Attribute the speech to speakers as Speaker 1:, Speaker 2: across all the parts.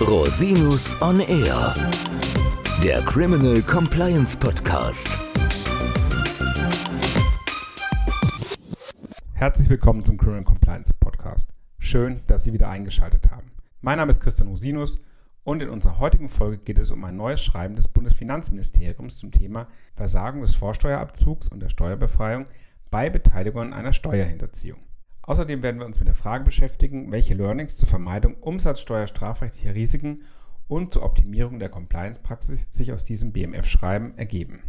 Speaker 1: Rosinus on Air, der Criminal Compliance Podcast.
Speaker 2: Herzlich willkommen zum Criminal Compliance Podcast. Schön, dass Sie wieder eingeschaltet haben. Mein Name ist Christian Rosinus und in unserer heutigen Folge geht es um ein neues Schreiben des Bundesfinanzministeriums zum Thema Versagen des Vorsteuerabzugs und der Steuerbefreiung bei Beteiligung an einer Steuerhinterziehung. Außerdem werden wir uns mit der Frage beschäftigen, welche Learnings zur Vermeidung umsatzsteuerstrafrechtlicher Risiken und zur Optimierung der Compliance-Praxis sich aus diesem BMF-Schreiben ergeben.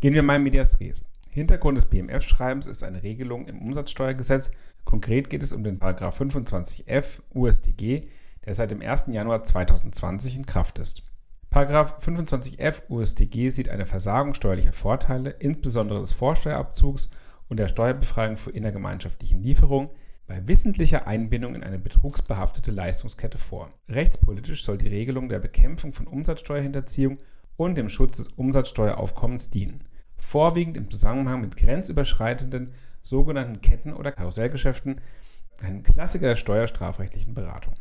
Speaker 2: Gehen wir mal in Medias Res. Hintergrund des BMF-Schreibens ist eine Regelung im Umsatzsteuergesetz. Konkret geht es um den 25f USDG, der seit dem 1. Januar 2020 in Kraft ist. 25f USDG sieht eine Versagung steuerlicher Vorteile, insbesondere des Vorsteuerabzugs und der Steuerbefreiung für innergemeinschaftlichen Lieferungen bei wissentlicher Einbindung in eine betrugsbehaftete Leistungskette vor. Rechtspolitisch soll die Regelung der Bekämpfung von Umsatzsteuerhinterziehung und dem Schutz des Umsatzsteueraufkommens dienen, vorwiegend im Zusammenhang mit grenzüberschreitenden sogenannten Ketten- oder Karussellgeschäften, einem Klassiker der steuerstrafrechtlichen Beratung.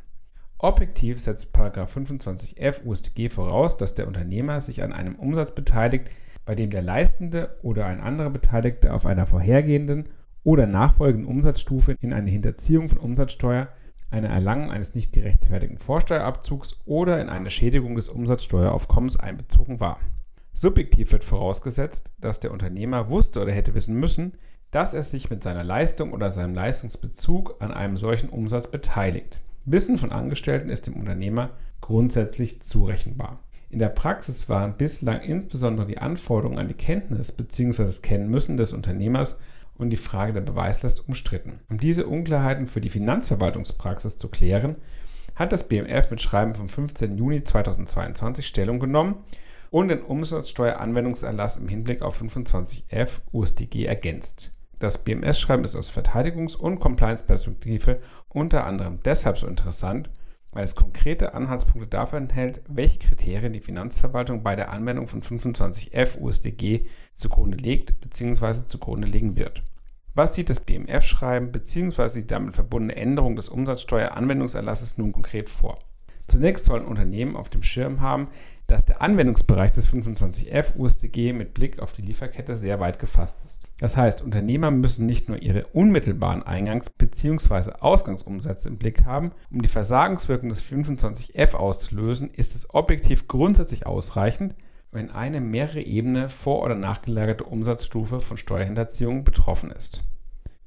Speaker 2: Objektiv setzt 25f UStG voraus, dass der Unternehmer sich an einem Umsatz beteiligt, bei dem der Leistende oder ein anderer Beteiligter auf einer vorhergehenden oder nachfolgenden Umsatzstufe in eine Hinterziehung von Umsatzsteuer, eine Erlangung eines nicht gerechtfertigten Vorsteuerabzugs oder in eine Schädigung des Umsatzsteueraufkommens einbezogen war. Subjektiv wird vorausgesetzt, dass der Unternehmer wusste oder hätte wissen müssen, dass er sich mit seiner Leistung oder seinem Leistungsbezug an einem solchen Umsatz beteiligt. Wissen von Angestellten ist dem Unternehmer grundsätzlich zurechenbar. In der Praxis waren bislang insbesondere die Anforderungen an die Kenntnis bzw. das Kennenmüssen des Unternehmers und die Frage der Beweislast umstritten. Um diese Unklarheiten für die Finanzverwaltungspraxis zu klären, hat das BMF mit Schreiben vom 15. Juni 2022 Stellung genommen und den Umsatzsteueranwendungserlass im Hinblick auf 25f USDG ergänzt. Das BMS-Schreiben ist aus Verteidigungs- und Compliance-Perspektive unter anderem deshalb so interessant, weil es konkrete Anhaltspunkte dafür enthält, welche Kriterien die Finanzverwaltung bei der Anwendung von 25f USDG zugrunde legt bzw. zugrunde legen wird. Was sieht das BMF-Schreiben bzw. die damit verbundene Änderung des Umsatzsteueranwendungserlasses nun konkret vor? Zunächst sollen Unternehmen auf dem Schirm haben, dass der Anwendungsbereich des 25f USDG mit Blick auf die Lieferkette sehr weit gefasst ist. Das heißt, Unternehmer müssen nicht nur ihre unmittelbaren Eingangs- bzw. Ausgangsumsätze im Blick haben, um die Versagenswirkung des 25f auszulösen, ist es objektiv grundsätzlich ausreichend, wenn eine mehrere Ebene vor- oder nachgelagerte Umsatzstufe von Steuerhinterziehung betroffen ist.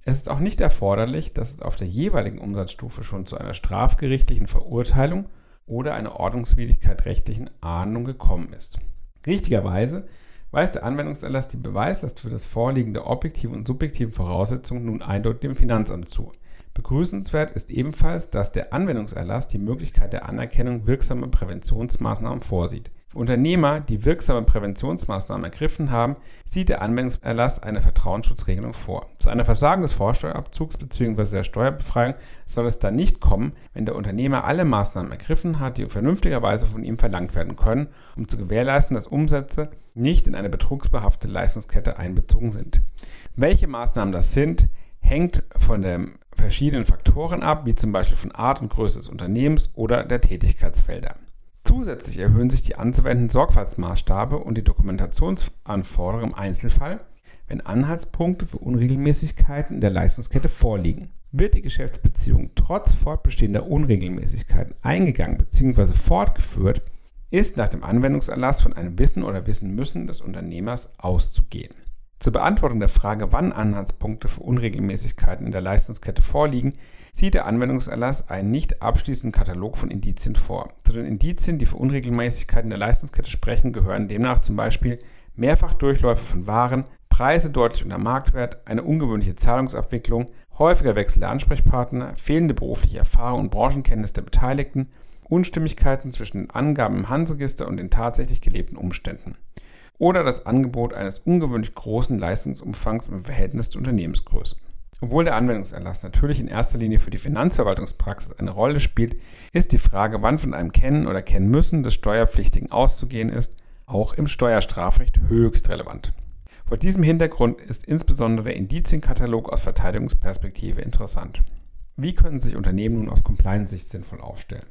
Speaker 2: Es ist auch nicht erforderlich, dass es auf der jeweiligen Umsatzstufe schon zu einer strafgerichtlichen Verurteilung oder einer Ordnungswidrigkeit rechtlichen Ahndung gekommen ist. Richtigerweise weist der Anwendungserlass die Beweislast für das Vorliegen der objektiven und subjektiven Voraussetzungen nun eindeutig dem Finanzamt zu. Begrüßenswert ist ebenfalls, dass der Anwendungserlass die Möglichkeit der Anerkennung wirksamer Präventionsmaßnahmen vorsieht. Für Unternehmer, die wirksame Präventionsmaßnahmen ergriffen haben, sieht der Anwendungserlass eine Vertrauensschutzregelung vor. Zu einer Versagen des Vorsteuerabzugs bzw. der Steuerbefreiung soll es dann nicht kommen, wenn der Unternehmer alle Maßnahmen ergriffen hat, die vernünftigerweise von ihm verlangt werden können, um zu gewährleisten, dass Umsätze nicht in eine betrugsbehaftete Leistungskette einbezogen sind. Welche Maßnahmen das sind, hängt von den verschiedenen Faktoren ab, wie zum Beispiel von Art und Größe des Unternehmens oder der Tätigkeitsfelder. Zusätzlich erhöhen sich die anzuwendenden Sorgfaltsmaßstabe und die Dokumentationsanforderungen im Einzelfall, wenn Anhaltspunkte für Unregelmäßigkeiten in der Leistungskette vorliegen. Wird die Geschäftsbeziehung trotz fortbestehender Unregelmäßigkeiten eingegangen bzw. fortgeführt, ist nach dem Anwendungserlass von einem Wissen oder Wissen müssen des Unternehmers auszugehen. Zur Beantwortung der Frage, wann Anhaltspunkte für Unregelmäßigkeiten in der Leistungskette vorliegen, sieht der Anwendungserlass einen nicht abschließenden Katalog von Indizien vor. Zu den Indizien, die für Unregelmäßigkeiten der Leistungskette sprechen, gehören demnach zum Beispiel Mehrfachdurchläufe von Waren, Preise deutlich unter Marktwert, eine ungewöhnliche Zahlungsabwicklung, häufiger Wechsel der Ansprechpartner, fehlende berufliche Erfahrung und Branchenkenntnis der Beteiligten, Unstimmigkeiten zwischen den Angaben im Handelsregister und den tatsächlich gelebten Umständen. Oder das Angebot eines ungewöhnlich großen Leistungsumfangs im Verhältnis zur Unternehmensgröße. Obwohl der Anwendungserlass natürlich in erster Linie für die Finanzverwaltungspraxis eine Rolle spielt, ist die Frage, wann von einem Kennen oder Kennen müssen des Steuerpflichtigen auszugehen ist, auch im Steuerstrafrecht höchst relevant. Vor diesem Hintergrund ist insbesondere der Indizienkatalog aus Verteidigungsperspektive interessant. Wie können sich Unternehmen nun aus Compliance-Sicht sinnvoll aufstellen?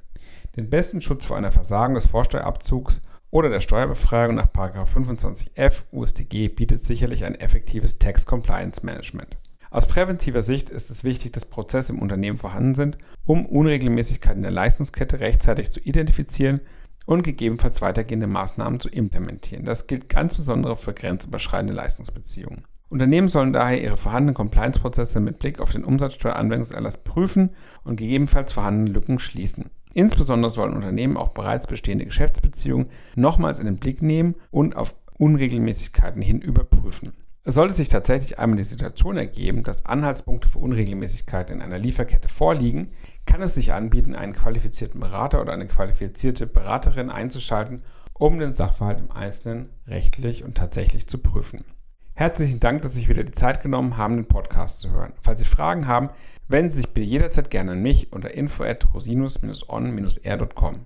Speaker 2: Den besten Schutz vor einer Versagen des Vorsteuerabzugs oder der Steuerbefreiung nach 25f UStG bietet sicherlich ein effektives Tax Compliance Management. Aus präventiver Sicht ist es wichtig, dass Prozesse im Unternehmen vorhanden sind, um Unregelmäßigkeiten der Leistungskette rechtzeitig zu identifizieren und gegebenenfalls weitergehende Maßnahmen zu implementieren. Das gilt ganz besonders für grenzüberschreitende Leistungsbeziehungen. Unternehmen sollen daher ihre vorhandenen Compliance-Prozesse mit Blick auf den Umsatzsteueranwendungserlass prüfen und gegebenenfalls vorhandene Lücken schließen. Insbesondere sollen Unternehmen auch bereits bestehende Geschäftsbeziehungen nochmals in den Blick nehmen und auf Unregelmäßigkeiten hin überprüfen. Sollte sich tatsächlich einmal die Situation ergeben, dass Anhaltspunkte für Unregelmäßigkeiten in einer Lieferkette vorliegen, kann es sich anbieten, einen qualifizierten Berater oder eine qualifizierte Beraterin einzuschalten, um den Sachverhalt im Einzelnen rechtlich und tatsächlich zu prüfen. Herzlichen Dank, dass Sie sich wieder die Zeit genommen haben, den Podcast zu hören. Falls Sie Fragen haben, wenden Sie sich bitte jederzeit gerne an mich unter info at rosinus-on-r.com.